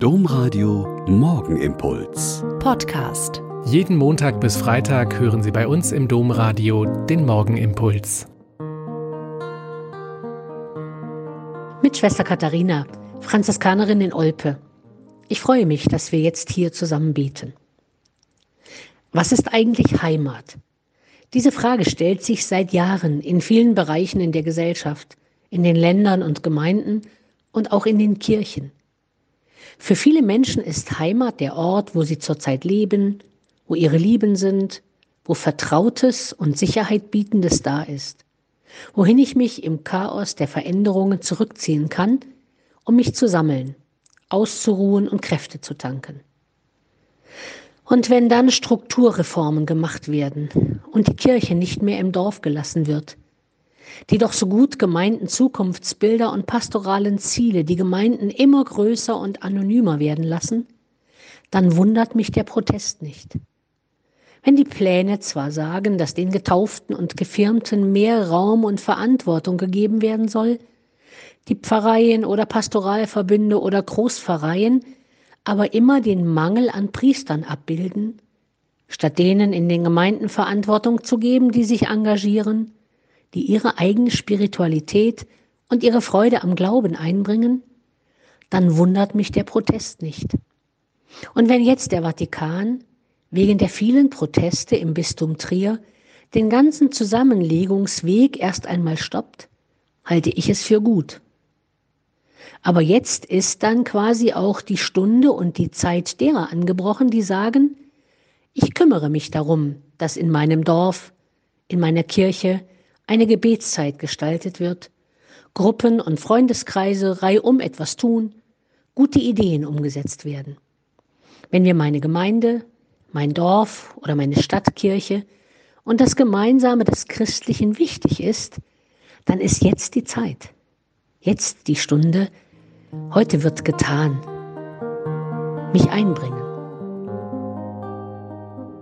Domradio Morgenimpuls. Podcast. Jeden Montag bis Freitag hören Sie bei uns im Domradio den Morgenimpuls. Mit Schwester Katharina, Franziskanerin in Olpe. Ich freue mich, dass wir jetzt hier zusammen beten. Was ist eigentlich Heimat? Diese Frage stellt sich seit Jahren in vielen Bereichen in der Gesellschaft, in den Ländern und Gemeinden und auch in den Kirchen. Für viele Menschen ist Heimat der Ort, wo sie zurzeit leben, wo ihre Lieben sind, wo Vertrautes und Sicherheit bietendes da ist, wohin ich mich im Chaos der Veränderungen zurückziehen kann, um mich zu sammeln, auszuruhen und Kräfte zu tanken. Und wenn dann Strukturreformen gemacht werden und die Kirche nicht mehr im Dorf gelassen wird, die doch so gut gemeinten Zukunftsbilder und pastoralen Ziele die Gemeinden immer größer und anonymer werden lassen, dann wundert mich der Protest nicht. Wenn die Pläne zwar sagen, dass den Getauften und Gefirmten mehr Raum und Verantwortung gegeben werden soll, die Pfarreien oder Pastoralverbünde oder Großpfarreien aber immer den Mangel an Priestern abbilden, statt denen in den Gemeinden Verantwortung zu geben, die sich engagieren, die ihre eigene Spiritualität und ihre Freude am Glauben einbringen, dann wundert mich der Protest nicht. Und wenn jetzt der Vatikan wegen der vielen Proteste im Bistum Trier den ganzen Zusammenlegungsweg erst einmal stoppt, halte ich es für gut. Aber jetzt ist dann quasi auch die Stunde und die Zeit derer angebrochen, die sagen, ich kümmere mich darum, dass in meinem Dorf, in meiner Kirche, eine Gebetszeit gestaltet wird, Gruppen und Freundeskreise reihum etwas tun, gute Ideen umgesetzt werden. Wenn mir meine Gemeinde, mein Dorf oder meine Stadtkirche und das Gemeinsame des Christlichen wichtig ist, dann ist jetzt die Zeit, jetzt die Stunde, heute wird getan, mich einbringen.